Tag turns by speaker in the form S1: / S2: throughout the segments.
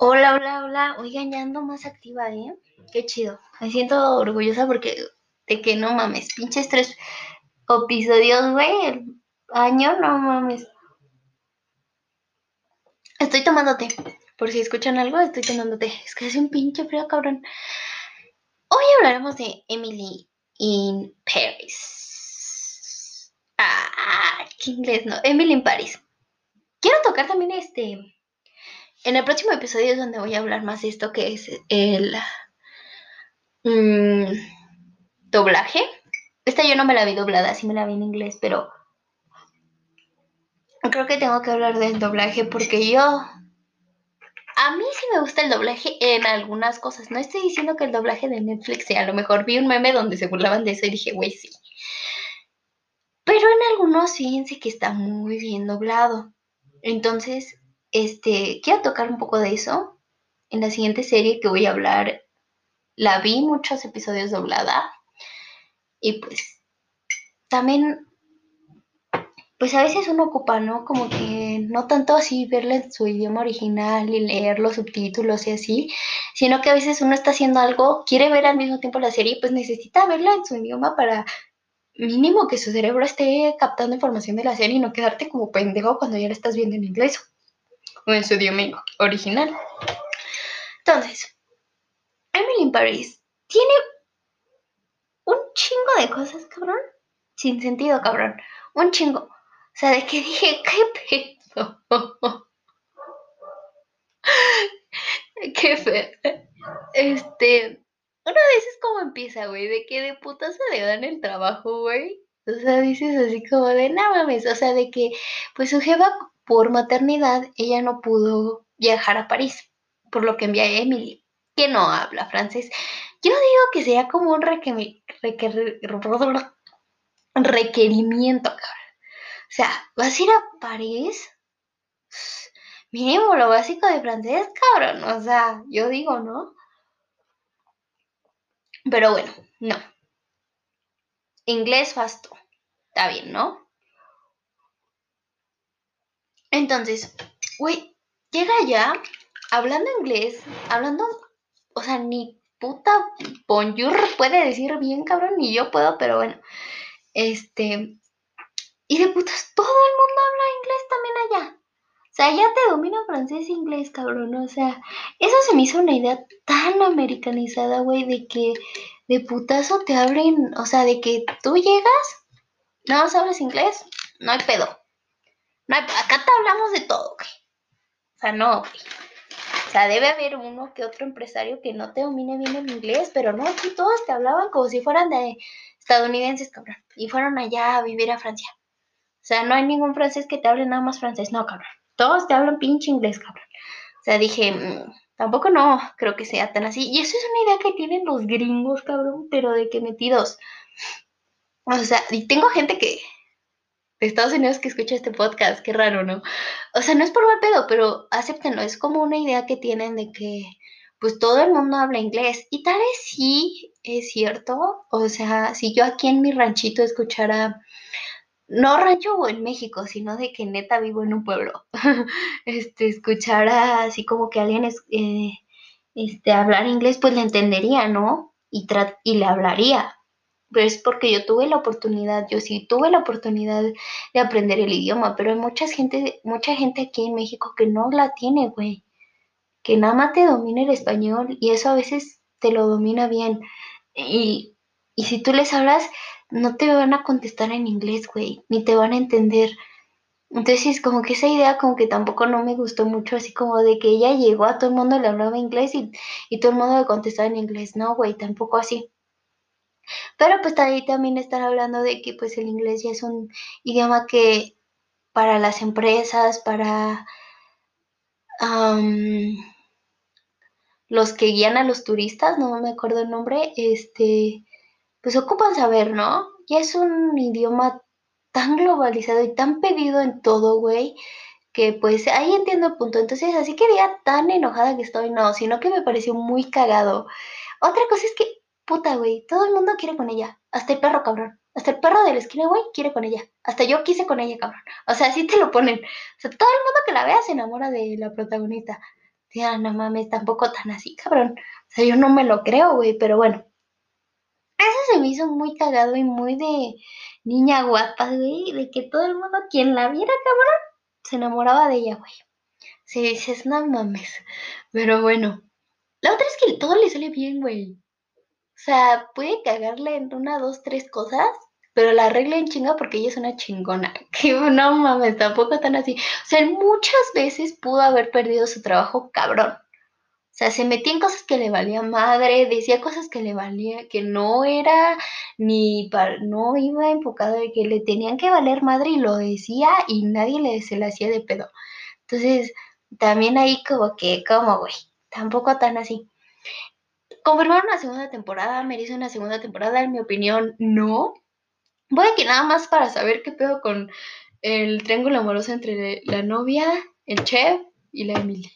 S1: Hola, hola, hola. Oigan, ya ando más activa, ¿eh? Qué chido. Me siento orgullosa porque de que no mames, pinches tres episodios, güey. Año, no mames. Estoy tomando té. Por si escuchan algo, estoy tomando té. Es que hace un pinche frío, cabrón. Hoy hablaremos de Emily in Paris. Ah, qué inglés, no. Emily in Paris. Quiero tocar también este en el próximo episodio es donde voy a hablar más de esto que es el mm, doblaje. Esta yo no me la vi doblada, sí me la vi en inglés, pero creo que tengo que hablar del doblaje porque yo... A mí sí me gusta el doblaje en algunas cosas. No estoy diciendo que el doblaje de Netflix sea. A lo mejor vi un meme donde se burlaban de eso y dije, güey, sí. Pero en algunos fíjense que está muy bien doblado. Entonces, este, quiero tocar un poco de eso. En la siguiente serie que voy a hablar, la vi muchos episodios doblada. Y pues, también, pues a veces uno ocupa, ¿no? Como que no tanto así verla en su idioma original y leer los subtítulos y así, sino que a veces uno está haciendo algo, quiere ver al mismo tiempo la serie, pues necesita verla en su idioma para mínimo que su cerebro esté captando información de la serie y no quedarte como pendejo cuando ya la estás viendo en inglés o en su idioma original. Entonces, Emily in Paris tiene un chingo de cosas, cabrón. Sin sentido, cabrón. Un chingo. O sea, de que dije, ¿qué pedo? qué feo. Este, una vez es como empieza, güey, de que de puta se le dan el trabajo, güey. O sea, dices así como de, no mames, o sea, de que, pues su jefa por maternidad, ella no pudo viajar a París, por lo que envía a Emily, que no habla francés. Yo digo que sería como un requerimiento, cabrón. O sea, ¿vas a ir a París? Mínimo lo básico de francés, cabrón. O sea, yo digo, ¿no? Pero bueno, no. Inglés fasto. Está bien, ¿no? Entonces, güey, llega ya hablando inglés, hablando, o sea, ni puta bonjour puede decir bien, cabrón, ni yo puedo, pero bueno. Este, y de putas, todo el mundo habla inglés también allá. O sea, ya te domina francés e inglés, cabrón. O sea, eso se me hizo una idea tan americanizada, güey, de que de putazo te abren, o sea, de que tú llegas, no sabes inglés, no hay pedo acá te hablamos de todo, güey. O sea, no, güey. O sea, debe haber uno que otro empresario que no te domine bien el inglés, pero no, aquí todos te hablaban como si fueran de estadounidenses, cabrón. Y fueron allá a vivir a Francia. O sea, no hay ningún francés que te hable nada más francés, no, cabrón. Todos te hablan pinche inglés, cabrón. O sea, dije, mm, tampoco no creo que sea tan así. Y eso es una idea que tienen los gringos, cabrón, pero de que metidos. O sea, y tengo gente que, de Estados Unidos que escucha este podcast, qué raro, ¿no? O sea, no es por mal pedo, pero acéptenlo, es como una idea que tienen de que pues todo el mundo habla inglés y tal vez sí es cierto, o sea, si yo aquí en mi ranchito escuchara no rancho en México, sino de que neta vivo en un pueblo, este, escuchara así como que alguien eh, este, hablar inglés, pues le entendería, ¿no? Y, y le hablaría, pero es porque yo tuve la oportunidad, yo sí tuve la oportunidad de aprender el idioma, pero hay mucha gente, mucha gente aquí en México que no la tiene, güey. Que nada más te domina el español y eso a veces te lo domina bien. Y, y si tú les hablas, no te van a contestar en inglés, güey, ni te van a entender. Entonces, como que esa idea como que tampoco no me gustó mucho, así como de que ella llegó a todo el mundo le hablaba inglés y, y todo el mundo le contestaba en inglés. No, güey, tampoco así. Pero pues ahí también están hablando de que pues el inglés ya es un idioma que para las empresas, para los que guían a los turistas, no me acuerdo el nombre, este, pues ocupan saber, ¿no? Ya es un idioma tan globalizado y tan pedido en todo, güey, que pues ahí entiendo el punto. Entonces, así que día tan enojada que estoy, no, sino que me pareció muy cagado. Otra cosa es que Puta, güey, todo el mundo quiere con ella. Hasta el perro, cabrón. Hasta el perro de la esquina, güey, quiere con ella. Hasta yo quise con ella, cabrón. O sea, así te lo ponen. O sea, todo el mundo que la vea se enamora de la protagonista. Ya, no mames, tampoco tan así, cabrón. O sea, yo no me lo creo, güey, pero bueno. Eso se me hizo muy cagado y muy de niña guapa, güey, de que todo el mundo, quien la viera, cabrón, se enamoraba de ella, güey. Si dices, no mames. Pero bueno. La otra es que todo le sale bien, güey. O sea, puede cagarle en una, dos, tres cosas, pero la arregla en chinga porque ella es una chingona. Que no mames, tampoco tan así. O sea, muchas veces pudo haber perdido su trabajo cabrón. O sea, se metía en cosas que le valía madre, decía cosas que le valía, que no era ni para, no iba enfocado de que le tenían que valer madre y lo decía y nadie le se le hacía de pedo. Entonces, también ahí como que, como güey, tampoco tan así. Confirmar una segunda temporada, merece una segunda temporada, en mi opinión, no. Voy a que nada más para saber qué pedo con el triángulo amoroso entre la novia, el chef y la Emily.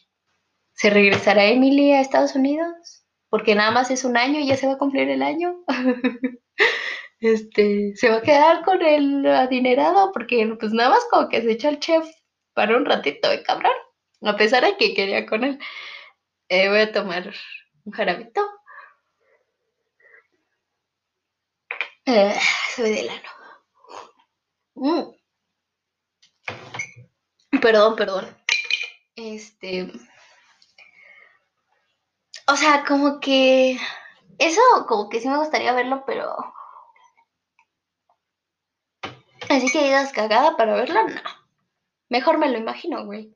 S1: ¿Se regresará Emily a Estados Unidos? Porque nada más es un año y ya se va a cumplir el año. este, se va a quedar con el adinerado porque pues nada más como que se echa el chef para un ratito, ¿eh, cabrón? A pesar de que quería con él. Eh, voy a tomar un jarabito. Eh, soy del ano. Mm. Perdón, perdón. Este. O sea, como que. Eso, como que sí me gustaría verlo, pero. Así que digas cagada para verlo, no. Mejor me lo imagino, güey.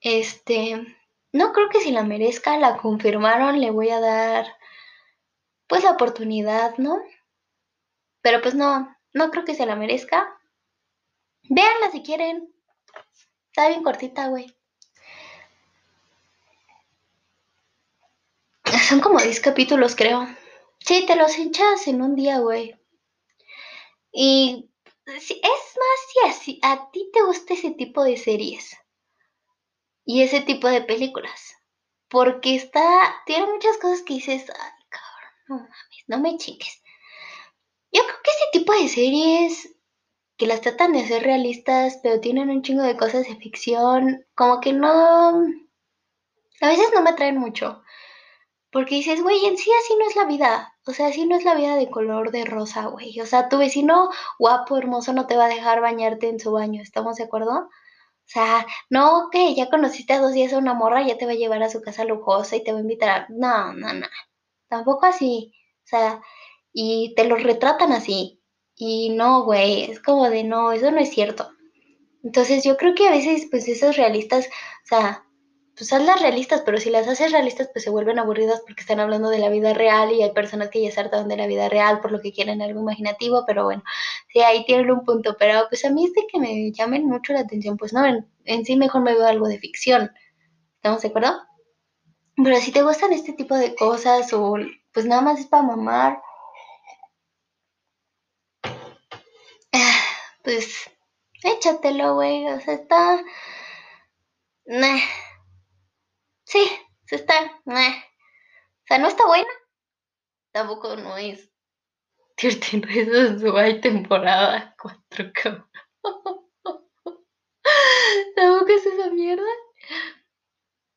S1: Este. No creo que si la merezca, la confirmaron, le voy a dar. Pues la oportunidad, ¿no? Pero pues no, no creo que se la merezca. Véanla si quieren. Está bien cortita, güey. Son como 10 capítulos, creo. Sí, te los hinchas en un día, güey. Y es más si así, a ti te gusta ese tipo de series y ese tipo de películas. Porque está, tiene muchas cosas que dices, ay, cabrón, no mames, no me chingues. Yo creo que ese tipo de series que las tratan de hacer realistas, pero tienen un chingo de cosas de ficción, como que no... A veces no me atraen mucho. Porque dices, güey, en sí así no es la vida. O sea, así no es la vida de color de rosa, güey. O sea, tu vecino guapo, hermoso, no te va a dejar bañarte en su baño. ¿Estamos de acuerdo? O sea, no que ya conociste a dos días a una morra, ya te va a llevar a su casa lujosa y te va a invitar a... No, no, no. Tampoco así. O sea, y te lo retratan así. Y no, güey, es como de no, eso no es cierto. Entonces yo creo que a veces pues esos realistas, o sea, pues hazlas realistas, pero si las haces realistas pues se vuelven aburridas porque están hablando de la vida real y hay personas que ya se hartan de la vida real por lo que quieren algo imaginativo, pero bueno, sí, ahí tienen un punto, pero pues a mí es de que me llamen mucho la atención, pues no, en, en sí mejor me veo algo de ficción, ¿estamos de acuerdo? Pero si te gustan este tipo de cosas o pues nada más es para mamar, pues échatelo, güey. O sea, está. Sí, se está. O sea, no está buena. Tampoco no es. 13 Reasons Why temporada 4, cabrón. Tampoco es esa mierda.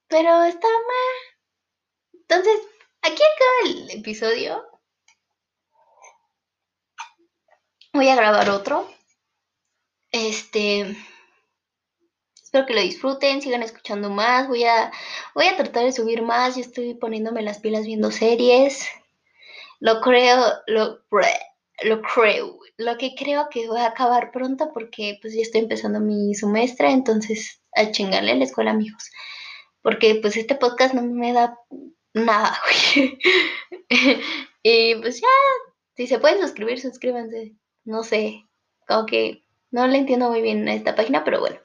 S1: Pero está mal. Entonces, aquí acaba el episodio. Voy a grabar otro. Este. Espero que lo disfruten, sigan escuchando más. Voy a, voy a tratar de subir más. Yo estoy poniéndome las pilas viendo series. Lo creo, lo, creo. Lo que creo que voy a acabar pronto porque pues ya estoy empezando mi semestre. Entonces, a chingarle la escuela, amigos. Porque pues este podcast no me da nada, y pues ya, si se pueden suscribir, suscríbanse. No sé, como que no le entiendo muy bien a esta página, pero bueno.